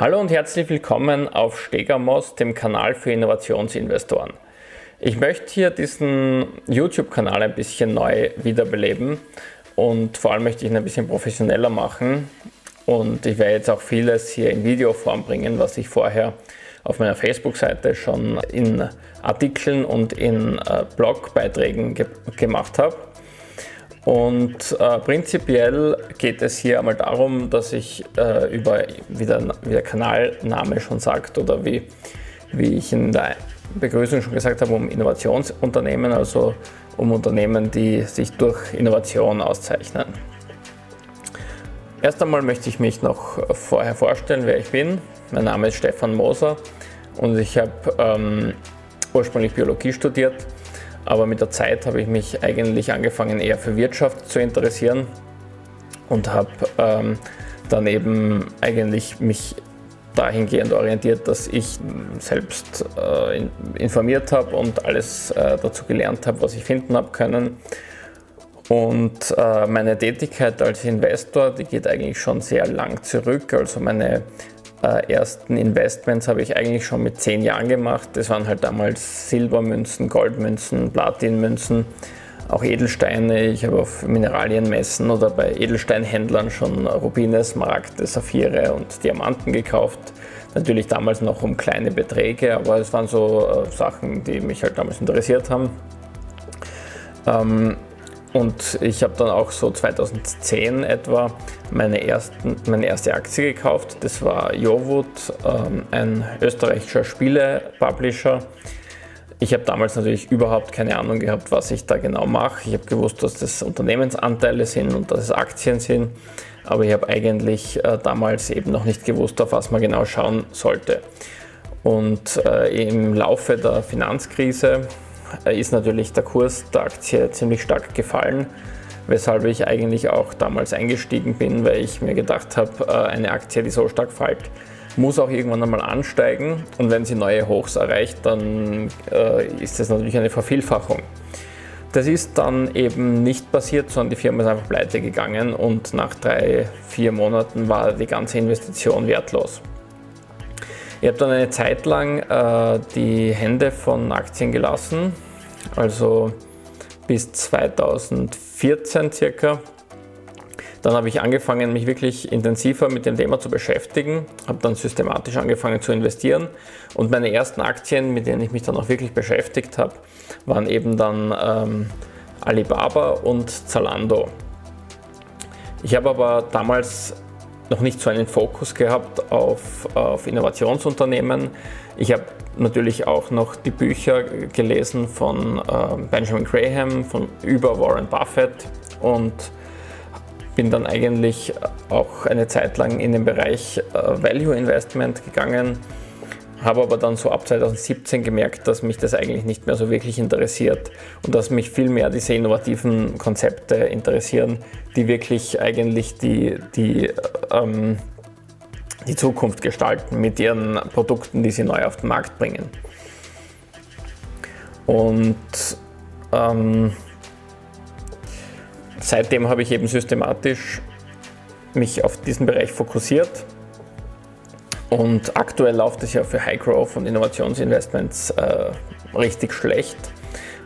Hallo und herzlich willkommen auf Stegamos, dem Kanal für Innovationsinvestoren. Ich möchte hier diesen YouTube-Kanal ein bisschen neu wiederbeleben und vor allem möchte ich ihn ein bisschen professioneller machen. Und ich werde jetzt auch vieles hier in Videoform bringen, was ich vorher auf meiner Facebook-Seite schon in Artikeln und in äh, Blogbeiträgen ge gemacht habe. Und äh, prinzipiell geht es hier einmal darum, dass ich äh, über, wie der, wie der, Kanalname schon sagt oder wie, wie ich in der Begrüßung schon gesagt habe, um Innovationsunternehmen, also um Unternehmen, die sich durch Innovation auszeichnen. Erst einmal möchte ich mich noch vorher vorstellen, wer ich bin. Mein Name ist Stefan Moser und ich habe ähm, ursprünglich Biologie studiert aber mit der Zeit habe ich mich eigentlich angefangen eher für Wirtschaft zu interessieren und habe ähm, dann eben eigentlich mich dahingehend orientiert, dass ich selbst äh, informiert habe und alles äh, dazu gelernt habe, was ich finden habe können. Und äh, meine Tätigkeit als Investor, die geht eigentlich schon sehr lang zurück. Also meine äh, ersten Investments habe ich eigentlich schon mit zehn Jahren gemacht. Das waren halt damals Silbermünzen, Goldmünzen, Platinmünzen, auch Edelsteine. Ich habe auf Mineralienmessen oder bei Edelsteinhändlern schon Rubine, Smaragde, Saphire und Diamanten gekauft. Natürlich damals noch um kleine Beträge, aber es waren so äh, Sachen, die mich halt damals interessiert haben. Ähm, und ich habe dann auch so 2010 etwa meine, ersten, meine erste Aktie gekauft. Das war Jowood, ähm, ein österreichischer Spiele-Publisher. Ich habe damals natürlich überhaupt keine Ahnung gehabt, was ich da genau mache. Ich habe gewusst, dass das Unternehmensanteile sind und dass es Aktien sind. Aber ich habe eigentlich äh, damals eben noch nicht gewusst, auf was man genau schauen sollte. Und äh, im Laufe der Finanzkrise ist natürlich der Kurs der Aktie ziemlich stark gefallen, weshalb ich eigentlich auch damals eingestiegen bin, weil ich mir gedacht habe, äh, eine Aktie, die so stark fällt, muss auch irgendwann einmal ansteigen und wenn sie neue Hochs erreicht, dann äh, ist das natürlich eine Vervielfachung. Das ist dann eben nicht passiert, sondern die Firma ist einfach pleite gegangen und nach drei, vier Monaten war die ganze Investition wertlos. Ich habe dann eine Zeit lang äh, die Hände von Aktien gelassen, also bis 2014 circa. Dann habe ich angefangen, mich wirklich intensiver mit dem Thema zu beschäftigen, habe dann systematisch angefangen zu investieren und meine ersten Aktien, mit denen ich mich dann auch wirklich beschäftigt habe, waren eben dann ähm, Alibaba und Zalando. Ich habe aber damals noch nicht so einen Fokus gehabt auf, auf Innovationsunternehmen. Ich habe natürlich auch noch die Bücher gelesen von äh, Benjamin Graham, von über Warren Buffett und bin dann eigentlich auch eine Zeit lang in den Bereich äh, Value Investment gegangen habe aber dann so ab 2017 gemerkt, dass mich das eigentlich nicht mehr so wirklich interessiert und dass mich viel mehr diese innovativen Konzepte interessieren, die wirklich eigentlich die, die, ähm, die Zukunft gestalten mit ihren Produkten, die sie neu auf den Markt bringen. Und ähm, seitdem habe ich eben systematisch mich auf diesen Bereich fokussiert und aktuell läuft es ja für High Growth und Innovationsinvestments äh, richtig schlecht,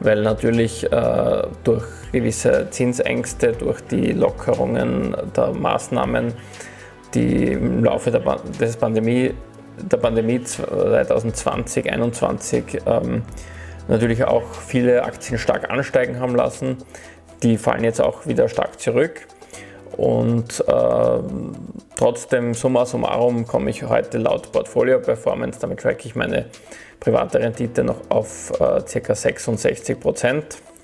weil natürlich äh, durch gewisse Zinsängste, durch die Lockerungen der Maßnahmen, die im Laufe der, ba des Pandemie, der Pandemie 2020, 2021 ähm, natürlich auch viele Aktien stark ansteigen haben lassen. Die fallen jetzt auch wieder stark zurück. Und äh, trotzdem, summa summarum, komme ich heute laut Portfolio Performance, damit track ich meine private Rendite noch auf äh, ca. 66%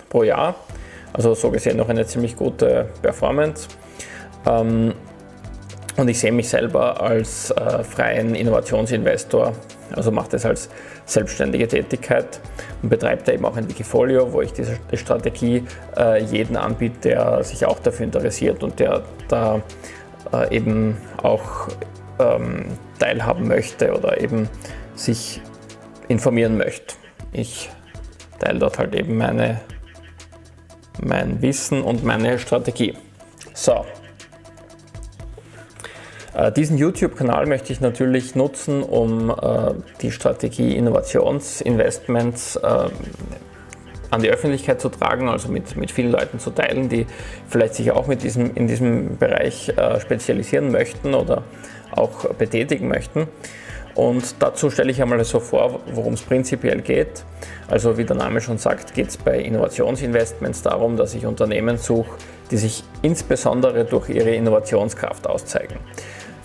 pro Jahr. Also so gesehen noch eine ziemlich gute Performance. Ähm, und ich sehe mich selber als äh, freien Innovationsinvestor, also mache das als selbstständige Tätigkeit und betreibe da eben auch ein Wikifolio, wo ich diese Strategie äh, jeden anbiete, der sich auch dafür interessiert und der da äh, eben auch ähm, teilhaben möchte oder eben sich informieren möchte. Ich teile dort halt eben meine, mein Wissen und meine Strategie. So, diesen YouTube-Kanal möchte ich natürlich nutzen, um äh, die Strategie Innovationsinvestments äh, an die Öffentlichkeit zu tragen, also mit, mit vielen Leuten zu teilen, die vielleicht sich auch mit diesem, in diesem Bereich spezialisieren möchten oder auch betätigen möchten. Und dazu stelle ich einmal so vor, worum es prinzipiell geht. Also wie der Name schon sagt, geht es bei Innovationsinvestments darum, dass ich Unternehmen suche, die sich insbesondere durch ihre Innovationskraft auszeigen.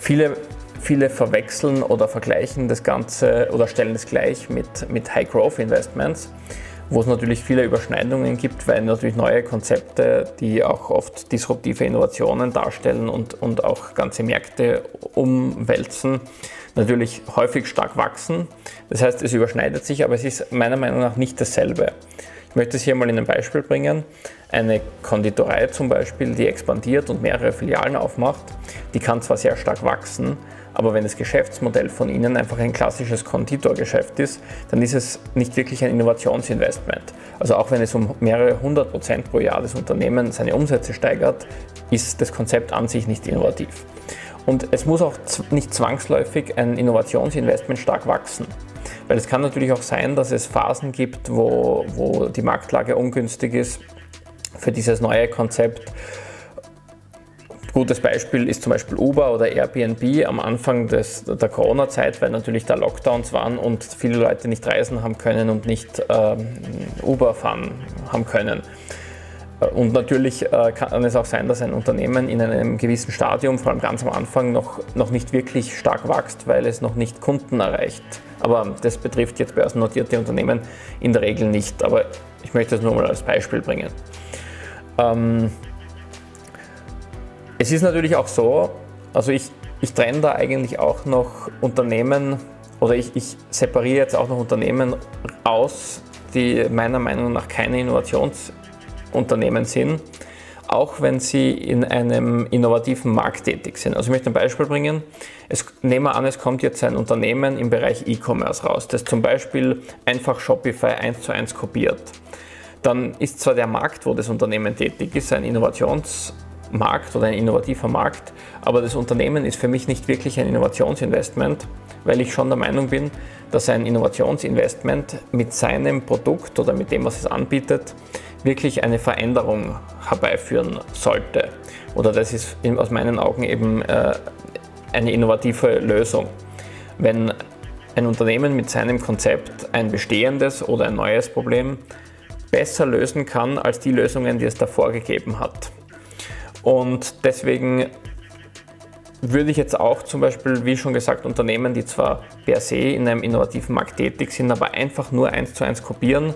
Viele, viele verwechseln oder vergleichen das Ganze oder stellen es gleich mit, mit High-Growth-Investments, wo es natürlich viele Überschneidungen gibt, weil natürlich neue Konzepte, die auch oft disruptive Innovationen darstellen und, und auch ganze Märkte umwälzen, natürlich häufig stark wachsen. Das heißt, es überschneidet sich, aber es ist meiner Meinung nach nicht dasselbe. Ich möchte es hier mal in ein Beispiel bringen. Eine Konditorei zum Beispiel, die expandiert und mehrere Filialen aufmacht, die kann zwar sehr stark wachsen, aber wenn das Geschäftsmodell von Ihnen einfach ein klassisches Konditorgeschäft ist, dann ist es nicht wirklich ein Innovationsinvestment. Also auch wenn es um mehrere hundert Prozent pro Jahr das Unternehmen seine Umsätze steigert, ist das Konzept an sich nicht innovativ. Und es muss auch nicht zwangsläufig ein Innovationsinvestment stark wachsen. Weil es kann natürlich auch sein, dass es Phasen gibt, wo, wo die Marktlage ungünstig ist für dieses neue Konzept. Gutes Beispiel ist zum Beispiel Uber oder Airbnb am Anfang des, der Corona-Zeit, weil natürlich da Lockdowns waren und viele Leute nicht reisen haben können und nicht ähm, Uber fahren haben können. Und natürlich äh, kann es auch sein, dass ein Unternehmen in einem gewissen Stadium, vor allem ganz am Anfang, noch, noch nicht wirklich stark wächst, weil es noch nicht Kunden erreicht. Aber das betrifft jetzt börsennotierte Unternehmen in der Regel nicht. Aber ich möchte das nur mal als Beispiel bringen. Ähm, es ist natürlich auch so, also ich, ich trenne da eigentlich auch noch Unternehmen oder ich, ich separiere jetzt auch noch Unternehmen aus, die meiner Meinung nach keine Innovations- Unternehmen sind, auch wenn sie in einem innovativen Markt tätig sind. Also ich möchte ein Beispiel bringen. Es, nehmen wir an, es kommt jetzt ein Unternehmen im Bereich E-Commerce raus, das zum Beispiel einfach Shopify 1 zu 1 kopiert. Dann ist zwar der Markt, wo das Unternehmen tätig ist, ein Innovationsmarkt oder ein innovativer Markt, aber das Unternehmen ist für mich nicht wirklich ein Innovationsinvestment, weil ich schon der Meinung bin, dass ein Innovationsinvestment mit seinem Produkt oder mit dem, was es anbietet, wirklich eine Veränderung herbeiführen sollte. Oder das ist aus meinen Augen eben äh, eine innovative Lösung. Wenn ein Unternehmen mit seinem Konzept ein bestehendes oder ein neues Problem besser lösen kann als die Lösungen, die es davor gegeben hat. Und deswegen würde ich jetzt auch zum Beispiel, wie schon gesagt, Unternehmen, die zwar per se in einem innovativen Markt tätig sind, aber einfach nur eins zu eins kopieren,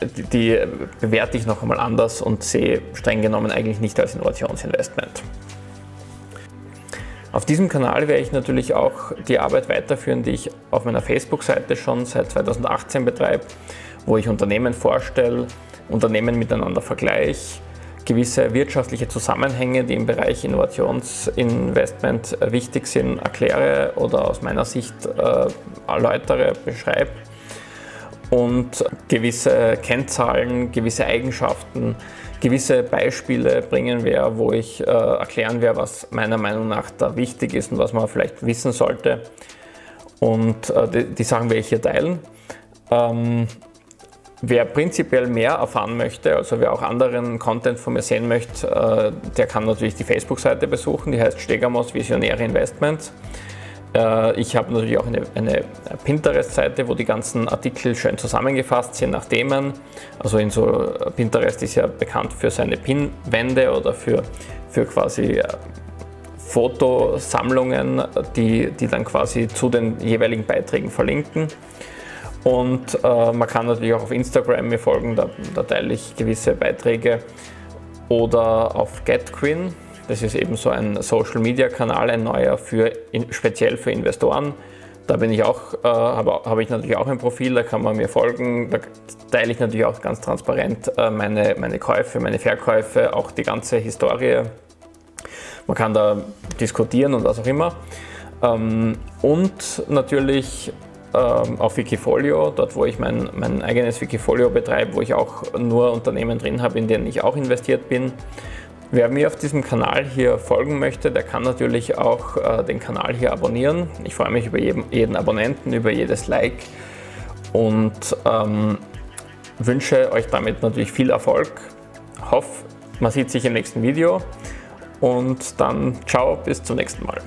die, bewerte ich noch einmal anders und sehe streng genommen eigentlich nicht als Innovationsinvestment. Auf diesem Kanal werde ich natürlich auch die Arbeit weiterführen, die ich auf meiner Facebook-Seite schon seit 2018 betreibe, wo ich Unternehmen vorstelle, Unternehmen miteinander vergleiche, gewisse wirtschaftliche Zusammenhänge, die im Bereich Innovationsinvestment wichtig sind, erkläre oder aus meiner Sicht äh, erläutere, beschreibe und gewisse Kennzahlen, gewisse Eigenschaften, gewisse Beispiele bringen werde, wo ich äh, erklären werde, was meiner Meinung nach da wichtig ist und was man vielleicht wissen sollte. Und äh, die, die, Sachen werde ich hier teilen. Ähm, wer prinzipiell mehr erfahren möchte, also wer auch anderen Content von mir sehen möchte, äh, der kann natürlich die Facebook-Seite besuchen, die heißt Stegamos Visionäre Investments. Äh, ich habe natürlich auch eine, eine Pinterest-Seite, wo die ganzen Artikel schön zusammengefasst sind nach Themen. Also in so Pinterest ist ja bekannt für seine Pinwände oder für, für quasi äh, Fotosammlungen, die, die dann quasi zu den jeweiligen Beiträgen verlinken. Und äh, man kann natürlich auch auf Instagram mir folgen, da, da teile ich gewisse Beiträge. Oder auf GetQueen, das ist eben so ein Social Media Kanal, ein neuer für speziell für Investoren. Da bin ich auch, äh, habe, habe ich natürlich auch ein Profil, da kann man mir folgen. Da teile ich natürlich auch ganz transparent äh, meine, meine Käufe, meine Verkäufe, auch die ganze Historie. Man kann da diskutieren und was auch immer. Ähm, und natürlich ähm, auf Wikifolio, dort wo ich mein, mein eigenes Wikifolio betreibe, wo ich auch nur Unternehmen drin habe, in denen ich auch investiert bin Wer mir auf diesem Kanal hier folgen möchte, der kann natürlich auch äh, den Kanal hier abonnieren. Ich freue mich über jeden, jeden Abonnenten, über jedes Like und ähm, wünsche euch damit natürlich viel Erfolg. Hoffe, man sieht sich im nächsten Video und dann ciao, bis zum nächsten Mal.